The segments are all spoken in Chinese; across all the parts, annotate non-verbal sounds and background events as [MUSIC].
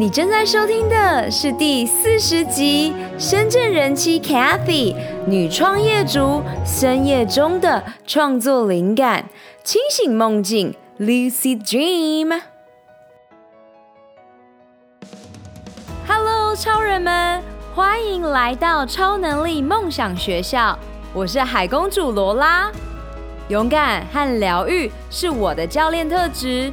你正在收听的是第四十集《深圳人妻 Cathy 女创业族深夜中的创作灵感，清醒梦境 Lucid Dream》。Hello，超人们，欢迎来到超能力梦想学校。我是海公主罗拉，勇敢和疗愈是我的教练特质。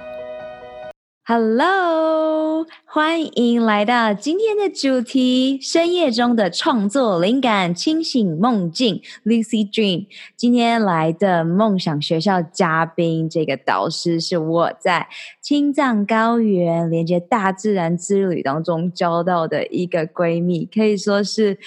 ！Hello，欢迎来到今天的主题：深夜中的创作灵感，清醒梦境 Lucy Dream，。今天来的梦想学校嘉宾，这个导师是我在青藏高原连接大自然之旅当中交到的一个闺蜜，可以说是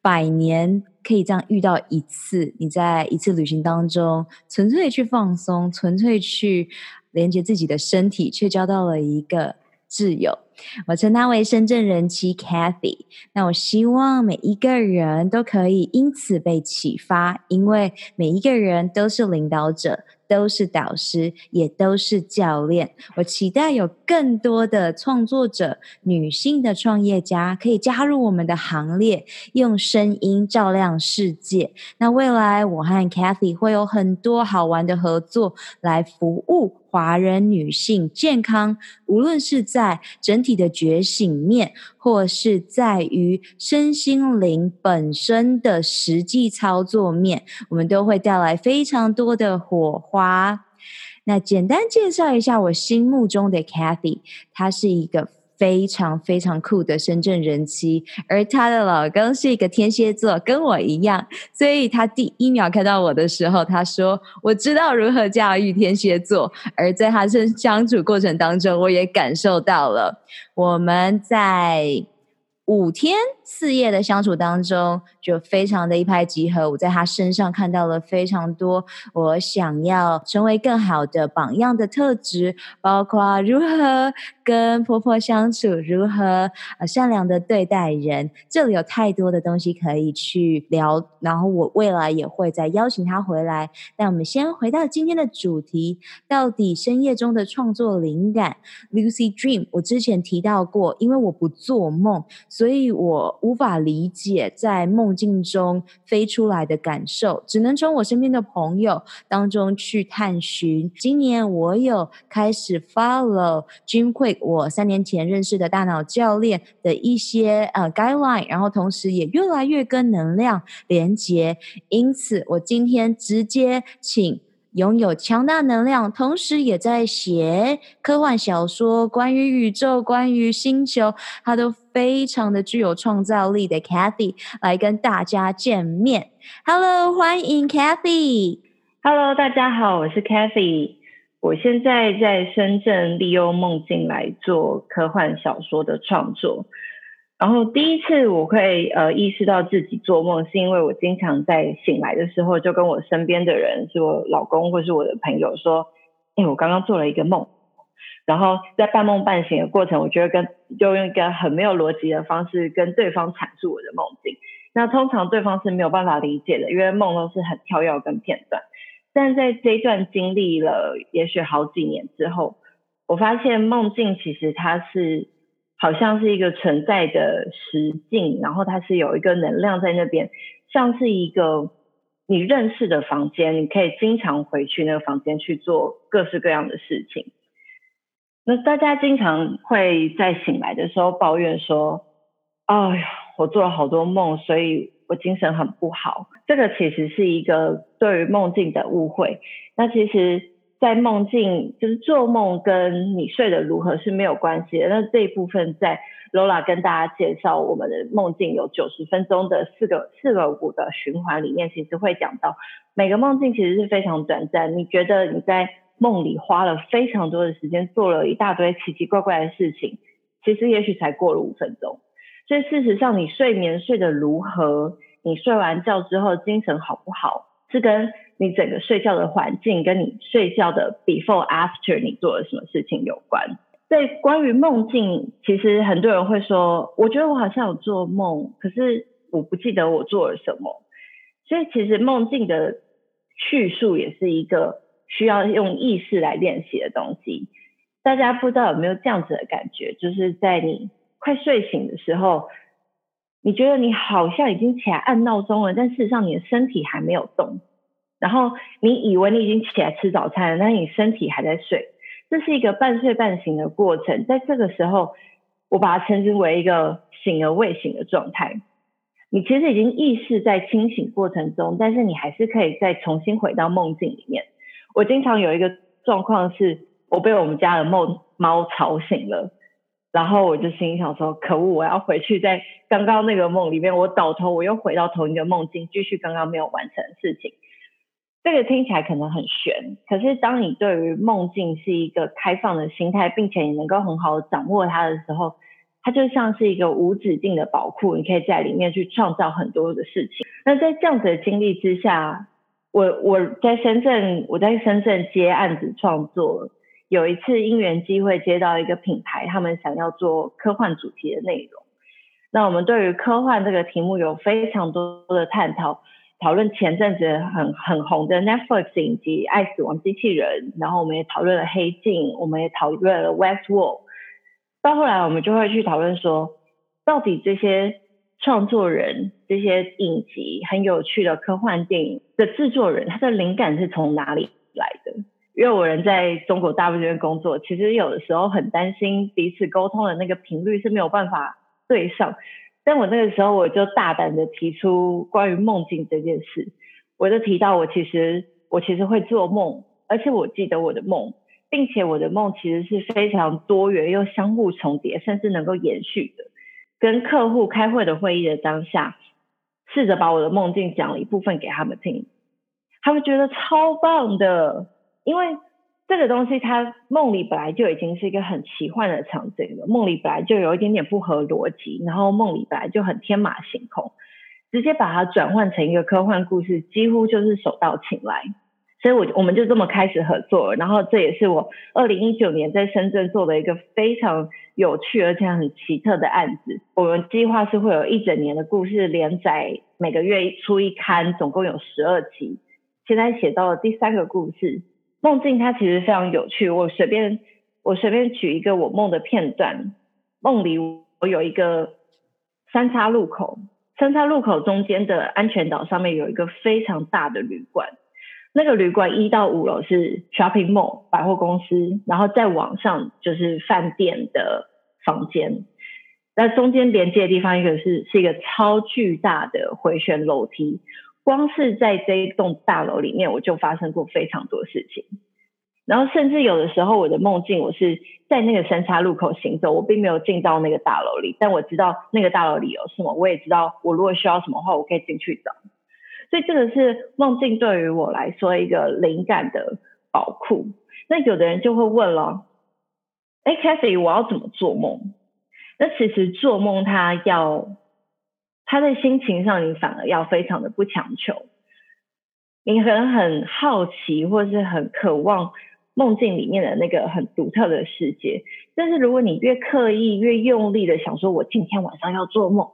百年可以这样遇到一次。你在一次旅行当中，纯粹去放松，纯粹去。连接自己的身体，却交到了一个挚友。我称他为深圳人妻 Cathy。那我希望每一个人都可以因此被启发，因为每一个人都是领导者。都是导师，也都是教练。我期待有更多的创作者、女性的创业家可以加入我们的行列，用声音照亮世界。那未来我和 Cathy 会有很多好玩的合作，来服务华人女性健康。无论是在整体的觉醒面，或是在于身心灵本身的实际操作面，我们都会带来非常多的火花。那简单介绍一下我心目中的 Cathy，她是一个非常非常酷的深圳人妻，而她的老公是一个天蝎座，跟我一样，所以她第一秒看到我的时候，她说：“我知道如何驾驭天蝎座。”而在她这相处过程当中，我也感受到了我们在。五天四夜的相处当中，就非常的一拍即合。我在他身上看到了非常多我想要成为更好的榜样的特质，包括如何跟婆婆相处，如何善良的对待人。这里有太多的东西可以去聊，然后我未来也会再邀请她回来。那我们先回到今天的主题，到底深夜中的创作灵感？Lucy Dream，。我之前提到过，因为我不做梦。所以我无法理解在梦境中飞出来的感受，只能从我身边的朋友当中去探寻。今年我有开始 follow Jim Kwik，我三年前认识的大脑教练的一些呃 guideline，然后同时也越来越跟能量连接。因此，我今天直接请。拥有强大能量，同时也在写科幻小说，关于宇宙、关于星球，它都非常的具有创造力的 Cathy 来跟大家见面。Hello，欢迎 Cathy。Hello，大家好，我是 Cathy。我现在在深圳利用梦境来做科幻小说的创作。然后第一次我会呃意识到自己做梦，是因为我经常在醒来的时候就跟我身边的人，是我老公或是我的朋友说，哎，我刚刚做了一个梦。然后在半梦半醒的过程，我觉得跟就用一个很没有逻辑的方式跟对方阐述我的梦境。那通常对方是没有办法理解的，因为梦都是很跳跃跟片段。但在这段经历了也许好几年之后，我发现梦境其实它是。好像是一个存在的实境，然后它是有一个能量在那边，像是一个你认识的房间，你可以经常回去那个房间去做各式各样的事情。那大家经常会在醒来的时候抱怨说：“哎呀，我做了好多梦，所以我精神很不好。”这个其实是一个对于梦境的误会。那其实。在梦境，就是做梦跟你睡得如何是没有关系的。那这一部分在 Lola 跟大家介绍我们的梦境有九十分钟的四个四个五个循环里面，其实会讲到每个梦境其实是非常短暂。你觉得你在梦里花了非常多的时间，做了一大堆奇奇怪怪的事情，其实也许才过了五分钟。所以事实上，你睡眠睡得如何，你睡完觉之后精神好不好？是跟你整个睡觉的环境，跟你睡觉的 before after 你做了什么事情有关。在关于梦境，其实很多人会说，我觉得我好像有做梦，可是我不记得我做了什么。所以其实梦境的叙述也是一个需要用意识来练习的东西。大家不知道有没有这样子的感觉，就是在你快睡醒的时候，你觉得你好像已经起来按闹钟了，但事实上你的身体还没有动。然后你以为你已经起来吃早餐了，但是你身体还在睡。这是一个半睡半醒的过程。在这个时候，我把它称之为一个醒而未醒的状态。你其实已经意识在清醒过程中，但是你还是可以再重新回到梦境里面。我经常有一个状况是。我被我们家的梦猫吵醒了，然后我就心想说：可恶，我要回去在刚刚那个梦里面，我倒头，我又回到同一个梦境，继续刚刚没有完成的事情。这个听起来可能很玄，可是当你对于梦境是一个开放的心态，并且你能够很好的掌握它的时候，它就像是一个无止境的宝库，你可以在里面去创造很多的事情。那在这样子的经历之下，我我在深圳，我在深圳接案子创作。有一次因缘机会接到一个品牌，他们想要做科幻主题的内容。那我们对于科幻这个题目有非常多的探讨，讨论前阵子很很红的 Netflix 影集《爱死亡机器人》，然后我们也讨论了《黑镜》，我们也讨论了《Westworld》。到后来我们就会去讨论说，到底这些创作人、这些影集很有趣的科幻电影的制作人，他的灵感是从哪里来的？因为我人在中国大陆这边工作，其实有的时候很担心彼此沟通的那个频率是没有办法对上。但我那个时候我就大胆的提出关于梦境这件事，我就提到我其实我其实会做梦，而且我记得我的梦，并且我的梦其实是非常多元又相互重叠，甚至能够延续的。跟客户开会的会议的当下，试着把我的梦境讲了一部分给他们听，他们觉得超棒的。因为这个东西，它梦里本来就已经是一个很奇幻的场景了，梦里本来就有一点点不合逻辑，然后梦里本来就很天马行空，直接把它转换成一个科幻故事，几乎就是手到擒来。所以我，我我们就这么开始合作了。然后，这也是我二零一九年在深圳做的一个非常有趣而且很奇特的案子。我们计划是会有一整年的故事连载，每个月出一刊，总共有十二集。现在写到了第三个故事。梦境它其实非常有趣，我随便我随便举一个我梦的片段。梦里我有一个三叉路口，三叉路口中间的安全岛上面有一个非常大的旅馆，那个旅馆一到五楼是 shopping mall 百货公司，然后再往上就是饭店的房间，那中间连接的地方一个是是一个超巨大的回旋楼梯。光是在这一栋大楼里面，我就发生过非常多事情。然后，甚至有的时候，我的梦境，我是在那个三岔路口行走，我并没有进到那个大楼里，但我知道那个大楼里有什么，我也知道我如果需要什么话，我可以进去找。所以，这个是梦境对于我来说一个灵感的宝库。那有的人就会问了：哎，Cathy，我要怎么做梦？那其实做梦，它要。他在心情上，你反而要非常的不强求。你可能很好奇，或是很渴望梦境里面的那个很独特的世界。但是如果你越刻意、越用力的想说，我今天晚上要做梦，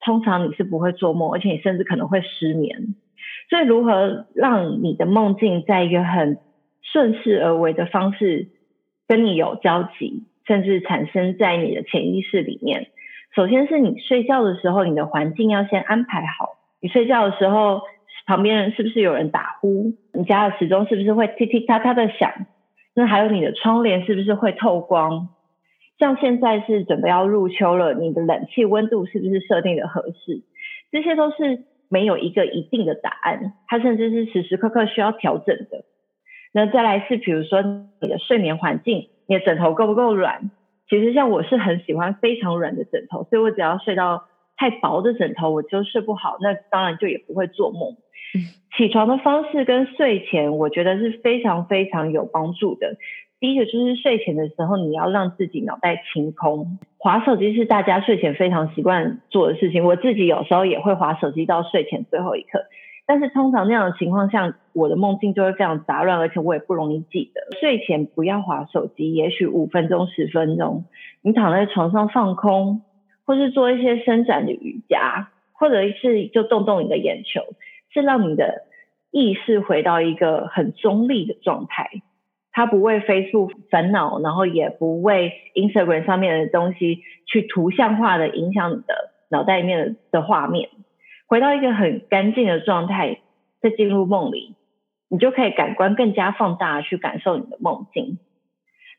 通常你是不会做梦，而且你甚至可能会失眠。所以，如何让你的梦境在一个很顺势而为的方式跟你有交集，甚至产生在你的潜意识里面？首先是你睡觉的时候，你的环境要先安排好。你睡觉的时候，旁边人是不是有人打呼？你家的时钟是不是会叽叽喳喳的响？那还有你的窗帘是不是会透光？像现在是准备要入秋了，你的冷气温度是不是设定的合适？这些都是没有一个一定的答案，它甚至是时时刻刻需要调整的。那再来是比如说你的睡眠环境，你的枕头够不够软？其实像我是很喜欢非常软的枕头，所以我只要睡到太薄的枕头，我就睡不好。那当然就也不会做梦。起床的方式跟睡前，我觉得是非常非常有帮助的。第一个就是睡前的时候，你要让自己脑袋清空。划手机是大家睡前非常习惯做的事情，我自己有时候也会划手机到睡前最后一刻。但是通常那样的情况下，我的梦境就会非常杂乱，而且我也不容易记得。睡前不要划手机，也许五分钟、十分钟，你躺在床上放空，或是做一些伸展的瑜伽，或者是就动动你的眼球，是让你的意识回到一个很中立的状态。他不为 Facebook 烦恼，然后也不为 Instagram 上面的东西去图像化的影响你的脑袋里面的的画面。回到一个很干净的状态，再进入梦里，你就可以感官更加放大去感受你的梦境。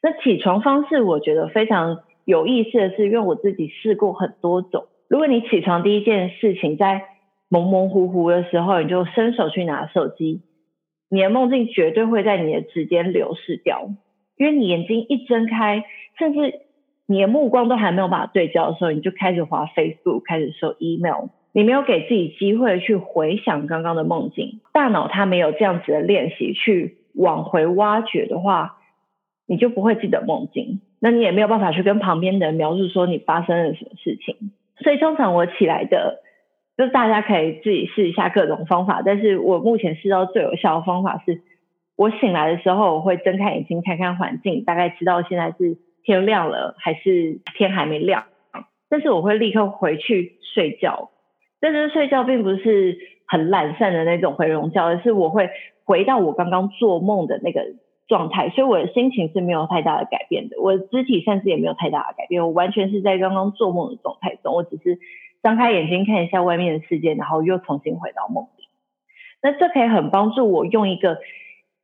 那起床方式我觉得非常有意思的是，因为我自己试过很多种。如果你起床第一件事情在模模糊糊的时候，你就伸手去拿手机。你的梦境绝对会在你的指尖流逝掉，因为你眼睛一睁开，甚至你的目光都还没有办法对焦的时候，你就开始滑 Facebook，开始收 email，你没有给自己机会去回想刚刚的梦境，大脑它没有这样子的练习去往回挖掘的话，你就不会记得梦境，那你也没有办法去跟旁边的人描述说你发生了什么事情，所以通常我起来的。就大家可以自己试一下各种方法，但是我目前试到最有效的方法是，我醒来的时候我会睁开眼睛看看环境，大概知道现在是天亮了还是天还没亮，但是我会立刻回去睡觉，但是睡觉并不是很懒散的那种回笼觉，而是我会回到我刚刚做梦的那个状态，所以我的心情是没有太大的改变的，我的肢体甚至也没有太大的改变，我完全是在刚刚做梦的状态中，我只是。张开眼睛看一下外面的世界，然后又重新回到梦里。那这可以很帮助我用一个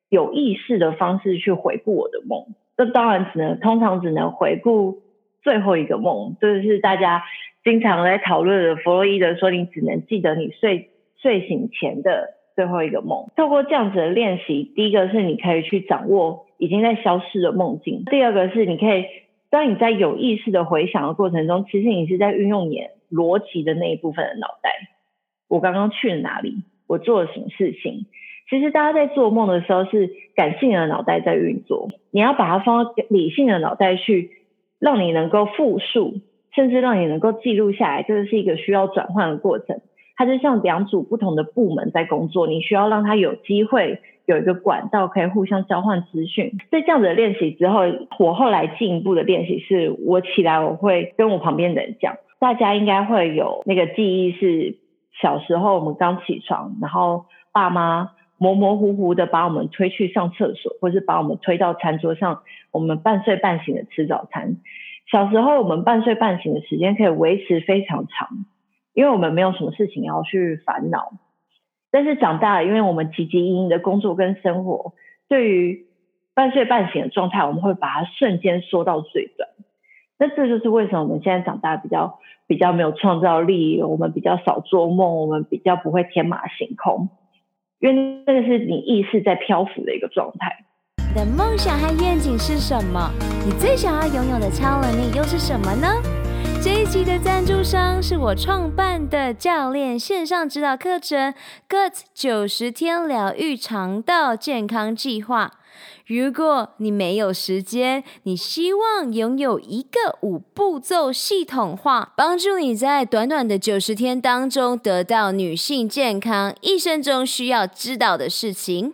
有意识的方式去回顾我的梦。这当然只能通常只能回顾最后一个梦，这就是大家经常在讨论的弗洛伊德说，你只能记得你睡睡醒前的最后一个梦。透过这样子的练习，第一个是你可以去掌握已经在消失的梦境；第二个是你可以当你在有意识的回想的过程中，其实你是在运用你。逻辑的那一部分的脑袋，我刚刚去了哪里？我做了什么事情？其实大家在做梦的时候是感性的脑袋在运作，你要把它放到理性的脑袋去，让你能够复述，甚至让你能够记录下来，这是一个需要转换的过程。它就像两组不同的部门在工作，你需要让它有机会有一个管道可以互相交换资讯。在这样子的练习之后，我后来进一步的练习是，我起来我会跟我旁边的人讲。大家应该会有那个记忆，是小时候我们刚起床，然后爸妈模模糊糊的把我们推去上厕所，或是把我们推到餐桌上，我们半睡半醒的吃早餐。小时候我们半睡半醒的时间可以维持非常长，因为我们没有什么事情要去烦恼。但是长大了，因为我们汲汲营营的工作跟生活，对于半睡半醒的状态，我们会把它瞬间缩到最短。那这就是为什么我们现在长大比较比较没有创造力，我们比较少做梦，我们比较不会天马行空，因为那个是你意识在漂浮的一个状态。你的梦想和愿景是什么？你最想要拥有的超能力又是什么呢？这一集的赞助商是我创办的教练线上指导课程 GUT 九十天疗愈肠道健康计划。如果你没有时间，你希望拥有一个五步骤系统化，帮助你在短短的九十天当中得到女性健康一生中需要知道的事情。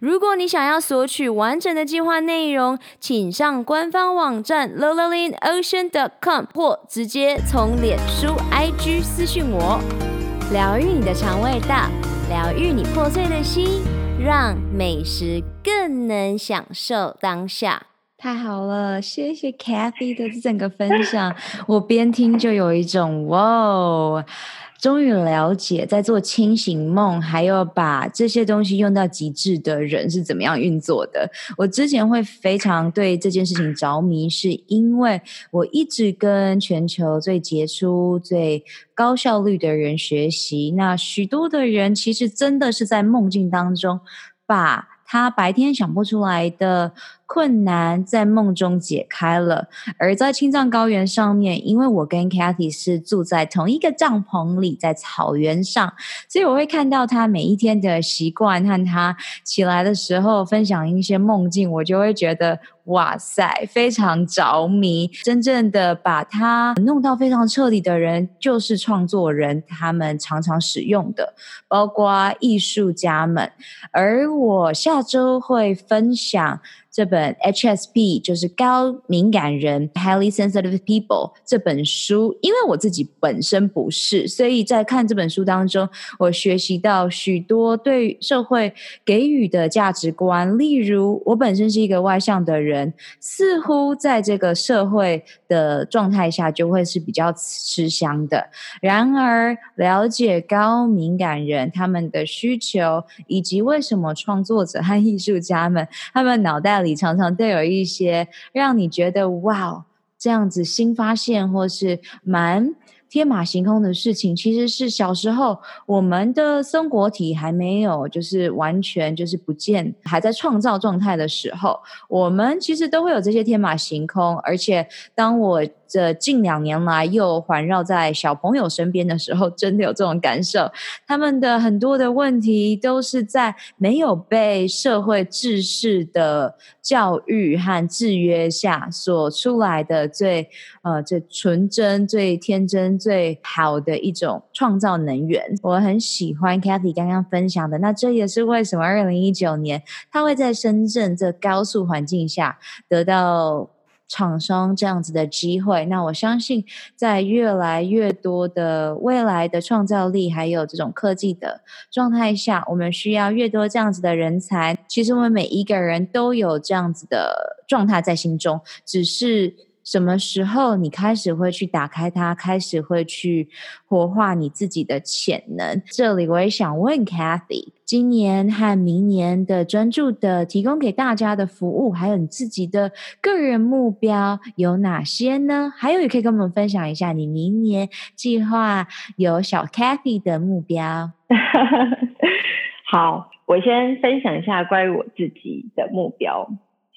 如果你想要索取完整的计划内容，请上官方网站 l o l a l i n o c e a n c o m 或直接从脸书 IG 私讯我。疗愈你的肠胃道，疗愈你破碎的心。让美食更能享受当下，太好了！谢谢 Cathy 的整个分享，我边听就有一种哇。终于了解，在做清醒梦，还有把这些东西用到极致的人是怎么样运作的。我之前会非常对这件事情着迷，是因为我一直跟全球最杰出、最高效率的人学习。那许多的人其实真的是在梦境当中，把他白天想不出来的困难在梦中解开了。而在青藏高原上面，因为我跟 Cathy 是住在同一个帐篷里，在草原上，所以我会看到他每一天的习惯和他起来的时候分享一些梦境，我就会觉得。哇塞，非常着迷！真正的把它弄到非常彻底的人，就是创作人，他们常常使用的，包括艺术家们。而我下周会分享。这本 HSP 就是高敏感人 （Highly Sensitive People） 这本书，因为我自己本身不是，所以在看这本书当中，我学习到许多对社会给予的价值观。例如，我本身是一个外向的人，似乎在这个社会的状态下就会是比较吃香的。然而，了解高敏感人他们的需求，以及为什么创作者和艺术家们他们脑袋里。里常常都有一些让你觉得哇，这样子新发现或是蛮天马行空的事情，其实是小时候我们的生活体还没有就是完全就是不见，还在创造状态的时候，我们其实都会有这些天马行空。而且当我这近两年来又环绕在小朋友身边的时候，真的有这种感受。他们的很多的问题都是在没有被社会制式的教育和制约下所出来的最呃最纯真、最天真、最好的一种创造能源。我很喜欢 Cathy 刚刚分享的，那这也是为什么二零一九年他会在深圳这高速环境下得到。厂商这样子的机会，那我相信在越来越多的未来的创造力，还有这种科技的状态下，我们需要越多这样子的人才。其实我们每一个人都有这样子的状态在心中，只是。什么时候你开始会去打开它，开始会去活化你自己的潜能？这里我也想问 Cathy，今年和明年的专注的提供给大家的服务，还有你自己的个人目标有哪些呢？还有也可以跟我们分享一下你明年计划有小 Cathy 的目标。[LAUGHS] 好，我先分享一下关于我自己的目标。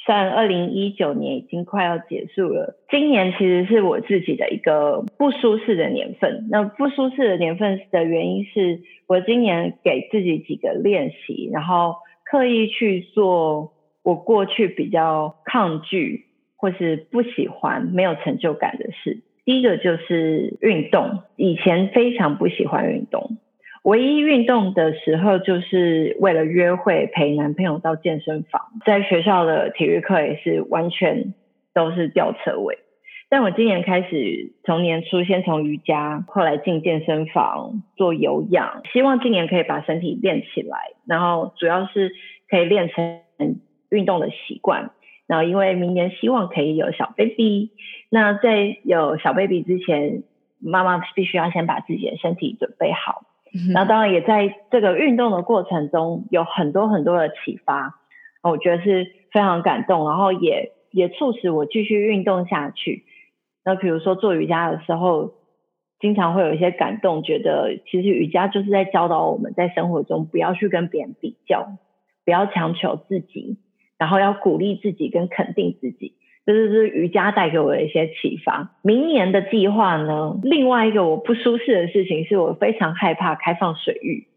虽然二零一九年已经快要结束了，今年其实是我自己的一个不舒适的年份。那不舒适的年份的原因是我今年给自己几个练习，然后刻意去做我过去比较抗拒或是不喜欢、没有成就感的事。第一个就是运动，以前非常不喜欢运动。唯一运动的时候，就是为了约会陪男朋友到健身房，在学校的体育课也是完全都是吊车尾。但我今年开始从年初先从瑜伽，后来进健身房做有氧，希望今年可以把身体练起来，然后主要是可以练成运动的习惯。然后因为明年希望可以有小 baby，那在有小 baby 之前，妈妈必须要先把自己的身体准备好。那当然也在这个运动的过程中有很多很多的启发，我觉得是非常感动，然后也也促使我继续运动下去。那比如说做瑜伽的时候，经常会有一些感动，觉得其实瑜伽就是在教导我们在生活中不要去跟别人比较，不要强求自己，然后要鼓励自己跟肯定自己。这就是瑜伽带给我的一些启发。明年的计划呢，另外一个我不舒适的事情是我非常害怕开放水域，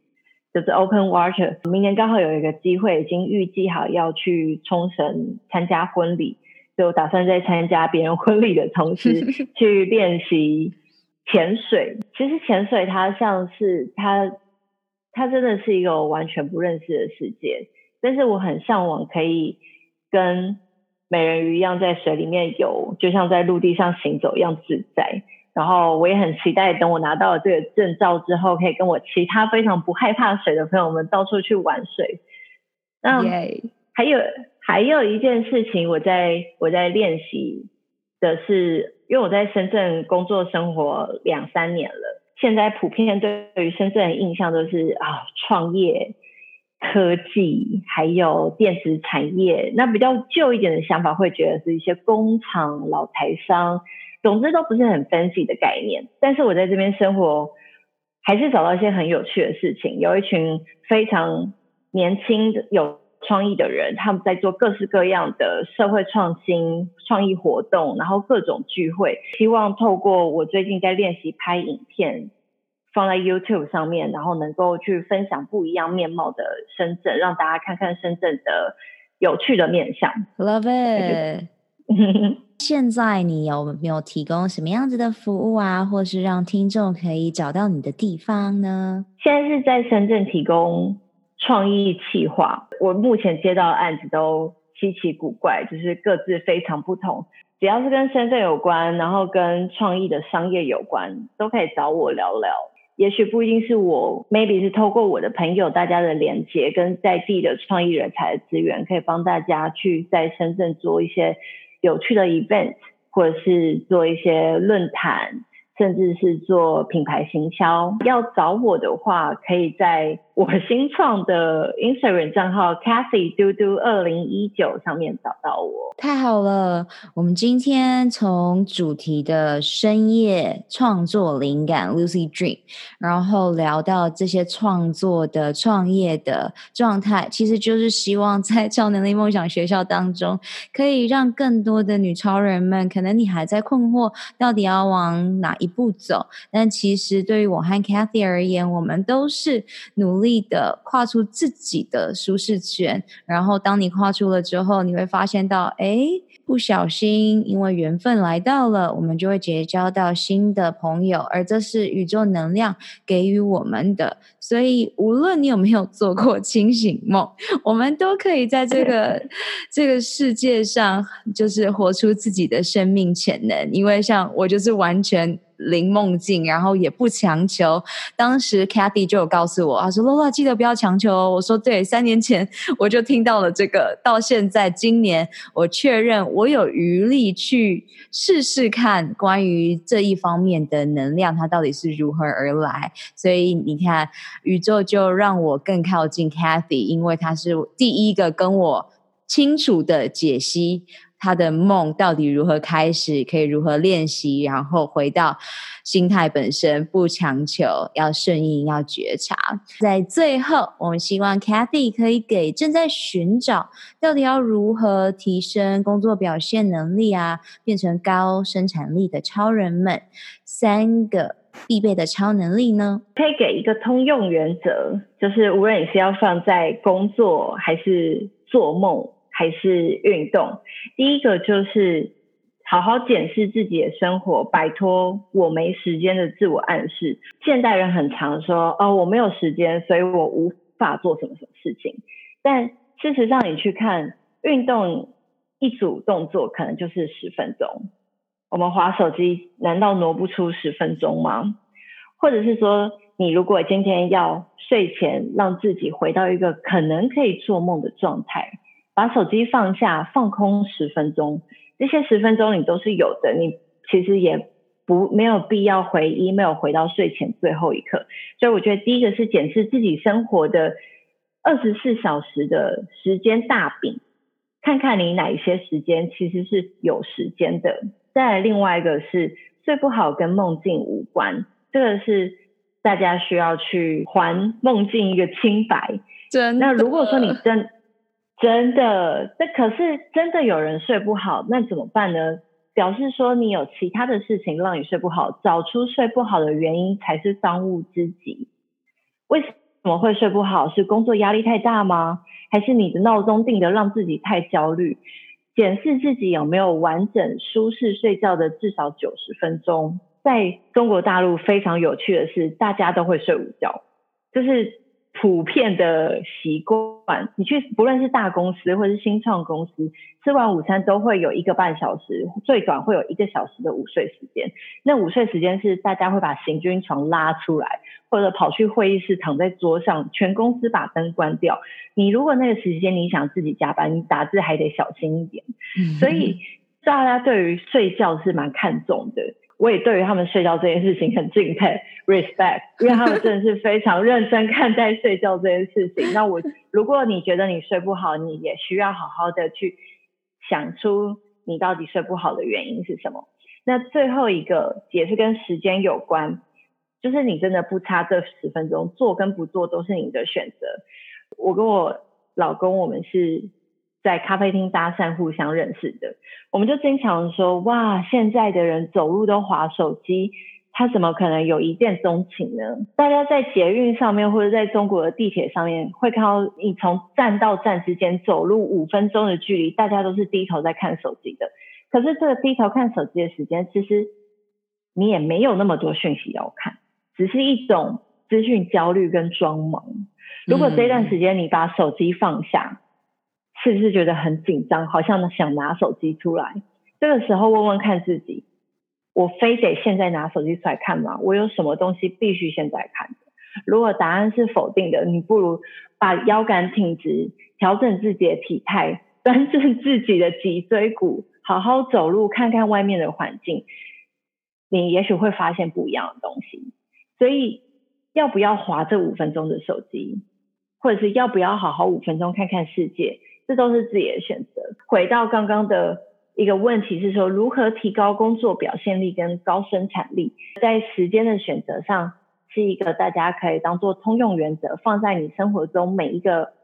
就是 open water。明年刚好有一个机会，已经预计好要去冲绳参加婚礼，就打算在参加别人婚礼的同时 [LAUGHS] 去练习潜水。其实潜水它像是它，它真的是一个我完全不认识的世界，但是我很向往可以跟。美人鱼一样在水里面游，就像在陆地上行走一样自在。然后我也很期待，等我拿到了这个证照之后，可以跟我其他非常不害怕水的朋友们到处去玩水。那.还有还有一件事情，我在我在练习的是，因为我在深圳工作生活两三年了，现在普遍对于深圳的印象都是啊创业。科技还有电子产业，那比较旧一点的想法会觉得是一些工厂、老台商，总之都不是很 fancy 的概念。但是我在这边生活，还是找到一些很有趣的事情。有一群非常年轻、有创意的人，他们在做各式各样的社会创新、创意活动，然后各种聚会，希望透过我最近在练习拍影片，放在 YouTube 上面，然后能够去分享不一样面貌的深圳，让大家看看深圳的有趣的面相。Love it。[LAUGHS] 现在你有没有提供什么样子的服务啊，或是让听众可以找到你的地方呢？现在是在深圳提供创意企划，我目前接到的案子都稀奇古怪，就是各自非常不同。只要是跟深圳有关，然后跟创意的商业有关，都可以找我聊聊。也许不一定是我，maybe 是透过我的朋友，大家的连接跟在地的创意人才的资源，可以帮大家去在深圳做一些。有趣的 event，或者是做一些论坛。甚至是做品牌行销，要找我的话，可以在我新创的 Instagram 账号 Cathy 嘟嘟二零一九上面找到我。太好了，我们今天从主题的深夜创作灵感 Lucid Dream，然后聊到这些创作的创业的状态，其实就是希望在超能力梦想学校当中，可以让更多的女超人们，可能你还在困惑，到底要往哪一步走，但其实对于我和 Cathy 而言，我们都是努力的跨出自己的舒适圈。然后，当你跨出了之后，你会发现到，哎，不小心因为缘分来到了，我们就会结交到新的朋友，而这是宇宙能量给予我们的。所以，无论你有没有做过清醒梦，[LAUGHS] 我们都可以在这个 [LAUGHS] 这个世界上，就是活出自己的生命潜能。因为，像我就是完全。零梦境，然后也不强求。当时 Cathy 就有告诉我，他说：“Lola，记得不要强求。”我说：“对。”三年前我就听到了这个，到现在今年我确认我有余力去试试看关于这一方面的能量，它到底是如何而来。所以你看，宇宙就让我更靠近 Cathy，因为他是第一个跟我清楚的解析。他的梦到底如何开始？可以如何练习？然后回到心态本身，不强求，要顺应，要觉察。在最后，我们希望 Cathy 可以给正在寻找到底要如何提升工作表现能力啊，变成高生产力的超人们三个必备的超能力呢？可以给一个通用原则，就是无论你是要放在工作还是做梦。还是运动，第一个就是好好检视自己的生活，摆脱我没时间的自我暗示。现代人很常说，哦，我没有时间，所以我无法做什么什么事情。但事实上，你去看运动一组动作，可能就是十分钟。我们划手机，难道挪不出十分钟吗？或者是说，你如果今天要睡前让自己回到一个可能可以做梦的状态。把手机放下，放空十分钟。这些十分钟你都是有的，你其实也不没有必要回 email 回到睡前最后一刻。所以我觉得第一个是检视自己生活的二十四小时的时间大饼，看看你哪一些时间其实是有时间的。再来另外一个是睡不好跟梦境无关，这个是大家需要去还梦境一个清白。真。那如果说你真真的，这可是真的有人睡不好，那怎么办呢？表示说你有其他的事情让你睡不好，找出睡不好的原因才是当务之急。为什么会睡不好？是工作压力太大吗？还是你的闹钟定得让自己太焦虑？检视自己有没有完整舒适睡觉的至少九十分钟。在中国大陆非常有趣的是，大家都会睡午觉，就是。普遍的习惯，你去不论是大公司或是新创公司，吃完午餐都会有一个半小时，最短会有一个小时的午睡时间。那午睡时间是大家会把行军床拉出来，或者跑去会议室躺在桌上，全公司把灯关掉。你如果那个时间你想自己加班，你打字还得小心一点。所以大家对于睡觉是蛮看重的。我也对于他们睡觉这件事情很敬佩，respect，因为他们真的是非常认真看待睡觉这件事情。那我，如果你觉得你睡不好，你也需要好好的去想出你到底睡不好的原因是什么。那最后一个也是跟时间有关，就是你真的不差这十分钟，做跟不做都是你的选择。我跟我老公我们是在咖啡厅搭讪互相认识的，我们就经常说哇，现在的人走路都滑手机。他怎么可能有一见钟情呢？大家在捷运上面或者在中国的地铁上面，会看到你从站到站之间走路五分钟的距离，大家都是低头在看手机的。可是这个低头看手机的时间，其实你也没有那么多讯息要看，只是一种资讯焦虑跟装忙。如果这段时间你把手机放下，是不是觉得很紧张，好像想拿手机出来？这个时候问问看自己。我非得现在拿手机出来看吗？我有什么东西必须现在看？如果答案是否定的，你不如把腰杆挺直，调整自己的体态，端正自己的脊椎骨，好好走路，看看外面的环境，你也许会发现不一样的东西。所以，要不要划这五分钟的手机，或者是要不要好好五分钟看看世界，这都是自己的选择。回到刚刚的。一个问题是说，如何提高工作表现力跟高生产力，在时间的选择上，是一个大家可以当做通用原则，放在你生活中每一个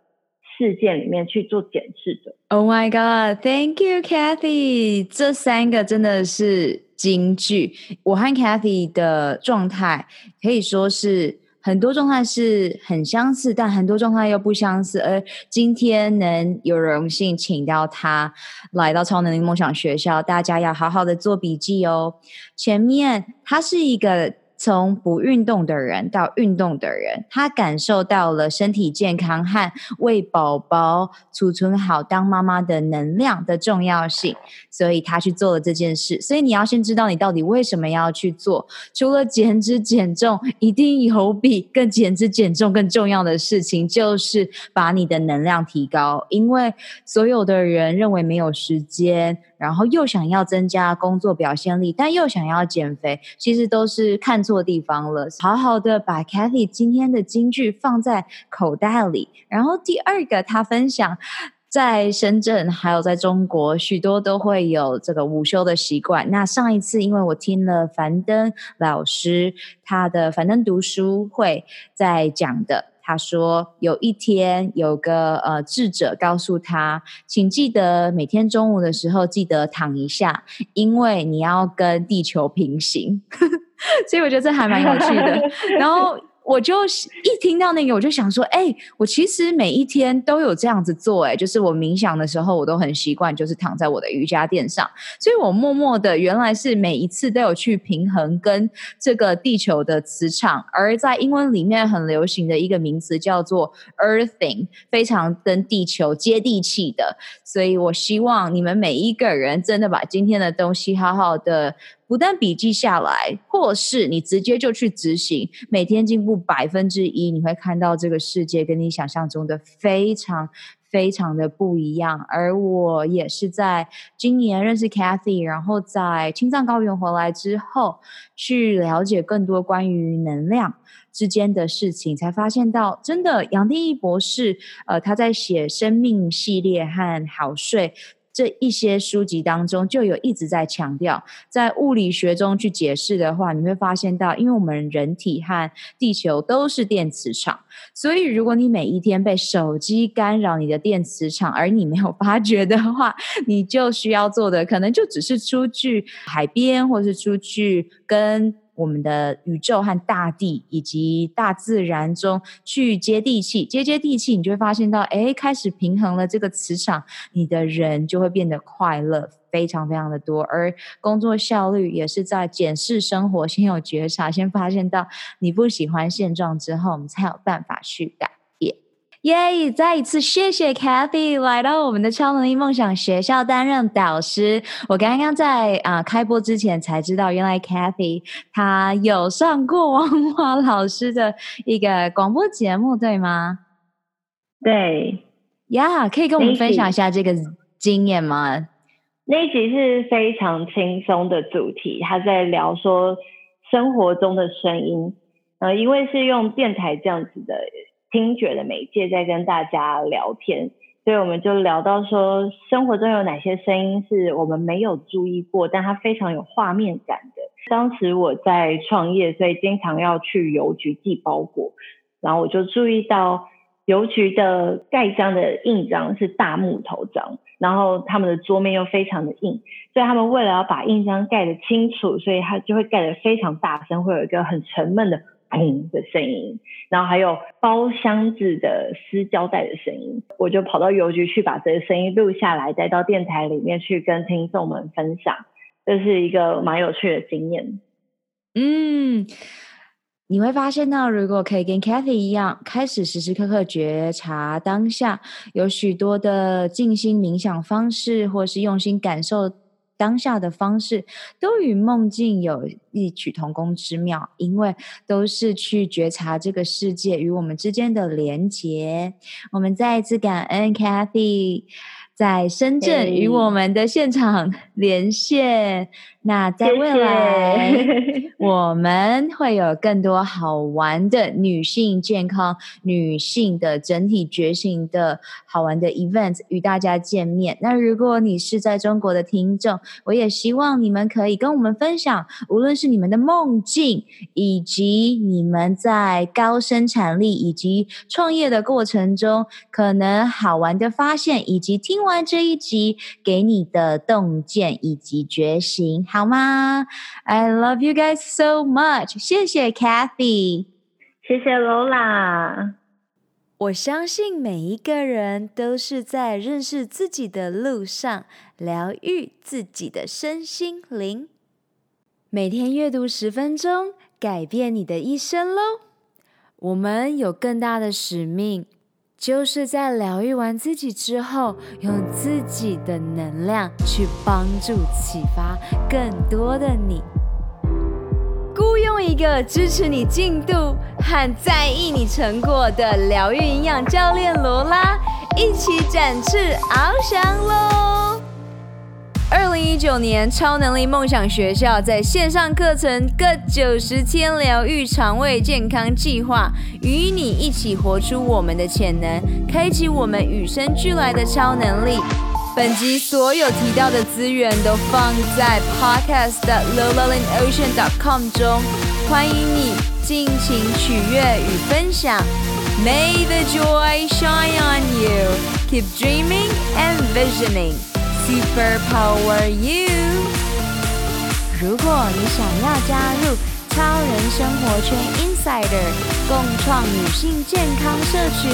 事件里面去做检视的。Oh my God, thank you, Kathy。这三个真的是金句。我和 Kathy 的状态可以说是。很多状态是很相似，但很多状态又不相似。而今天能有荣幸请到他来到超能力梦想学校，大家要好好的做笔记哦。前面他是一个。从不运动的人到运动的人，他感受到了身体健康和为宝宝储存好当妈妈的能量的重要性，所以他去做了这件事。所以你要先知道你到底为什么要去做。除了减脂减重，一定有比更减脂减重更重要的事情，就是把你的能量提高。因为所有的人认为没有时间。然后又想要增加工作表现力，但又想要减肥，其实都是看错地方了。好好的把 Kathy 今天的金句放在口袋里。然后第二个，他分享在深圳还有在中国，许多都会有这个午休的习惯。那上一次，因为我听了樊登老师他的樊登读书会在讲的。他说：“有一天，有个呃智者告诉他，请记得每天中午的时候记得躺一下，因为你要跟地球平行。[LAUGHS] ”所以我觉得这还蛮有趣的。[LAUGHS] 然后。我就一听到那个，我就想说，哎、我其实每一天都有这样子做、欸，哎，就是我冥想的时候，我都很习惯，就是躺在我的瑜伽垫上，所以我默默的，原来是每一次都有去平衡跟这个地球的磁场，而在英文里面很流行的一个名词叫做 earthing，非常跟地球接地气的，所以我希望你们每一个人真的把今天的东西好好的。不但笔记下来，或是你直接就去执行，每天进步百分之一，你会看到这个世界跟你想象中的非常非常的不一样。而我也是在今年认识 Cathy，然后在青藏高原回来之后，去了解更多关于能量之间的事情，才发现到真的杨定一博士，呃，他在写生命系列和好睡。这一些书籍当中就有一直在强调，在物理学中去解释的话，你会发现到，因为我们人体和地球都是电磁场，所以如果你每一天被手机干扰你的电磁场，而你没有发觉的话，你就需要做的可能就只是出去海边，或是出去跟。我们的宇宙和大地以及大自然中去接地气，接接地气，你就会发现到，哎，开始平衡了这个磁场，你的人就会变得快乐，非常非常的多，而工作效率也是在检视生活，先有觉察，先发现到你不喜欢现状之后，我们才有办法去改。耶再一次谢谢 Kathy 来到我们的超能力梦想学校担任导师。我刚刚在啊、呃、开播之前才知道，原来 Kathy 她有上过王华老师的一个广播节目，对吗？对，呀，yeah, 可以跟我们分享一下这个经验吗？那一集是非常轻松的主题，他在聊说生活中的声音，呃，因为是用电台这样子的。听觉的媒介在跟大家聊天，所以我们就聊到说，生活中有哪些声音是我们没有注意过，但它非常有画面感的。当时我在创业，所以经常要去邮局寄包裹，然后我就注意到邮局的盖章的印章是大木头章，然后他们的桌面又非常的硬，所以他们为了要把印章盖得清楚，所以他就会盖得非常大声，会有一个很沉闷的砰的声音，然后还有包箱子的撕胶带的声音。我就跑到邮局去把这个声音录下来，带到电台里面去跟听众们分享，这是一个蛮有趣的经验。嗯。你会发现呢，如果可以跟 Cathy 一样，开始时时刻刻觉察当下，有许多的静心冥想方式，或是用心感受当下的方式，都与梦境有异曲同工之妙，因为都是去觉察这个世界与我们之间的连结。我们再一次感恩 Cathy 在深圳与我们的现场连线。那在未来，谢谢我们会有更多好玩的女性健康、女性的整体觉醒的好玩的 event 与大家见面。那如果你是在中国的听众，我也希望你们可以跟我们分享，无论是你们的梦境，以及你们在高生产力以及创业的过程中，可能好玩的发现，以及听完这一集给你的洞见以及觉醒。好吗？I love you guys so much。谢谢 Kathy，谢谢 Lola。我相信每一个人都是在认识自己的路上，疗愈自己的身心灵。每天阅读十分钟，改变你的一生喽！我们有更大的使命。就是在疗愈完自己之后，用自己的能量去帮助、启发更多的你。雇佣一个支持你进度和在意你成果的疗愈营养教练罗拉，一起展翅翱翔喽！零一九年超能力梦想学校在线上课程各九十天疗愈肠胃健康计划，与你一起活出我们的潜能，开启我们与生俱来的超能力。本集所有提到的资源都放在 podcast 的 l o l a l i n o c e a n c o m 中，欢迎你尽情取悦与分享。May the joy shine on you. Keep dreaming and visioning. Super Power You！如果你想要加入超人生活圈 Insider 共创女性健康社群，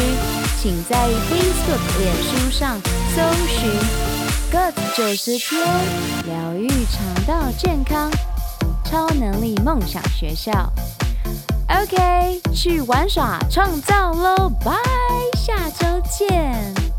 请在 Facebook、脸书上搜寻 “Good 九十天疗愈肠道健康超能力梦想学校”。OK，去玩耍创造喽！拜，下周见。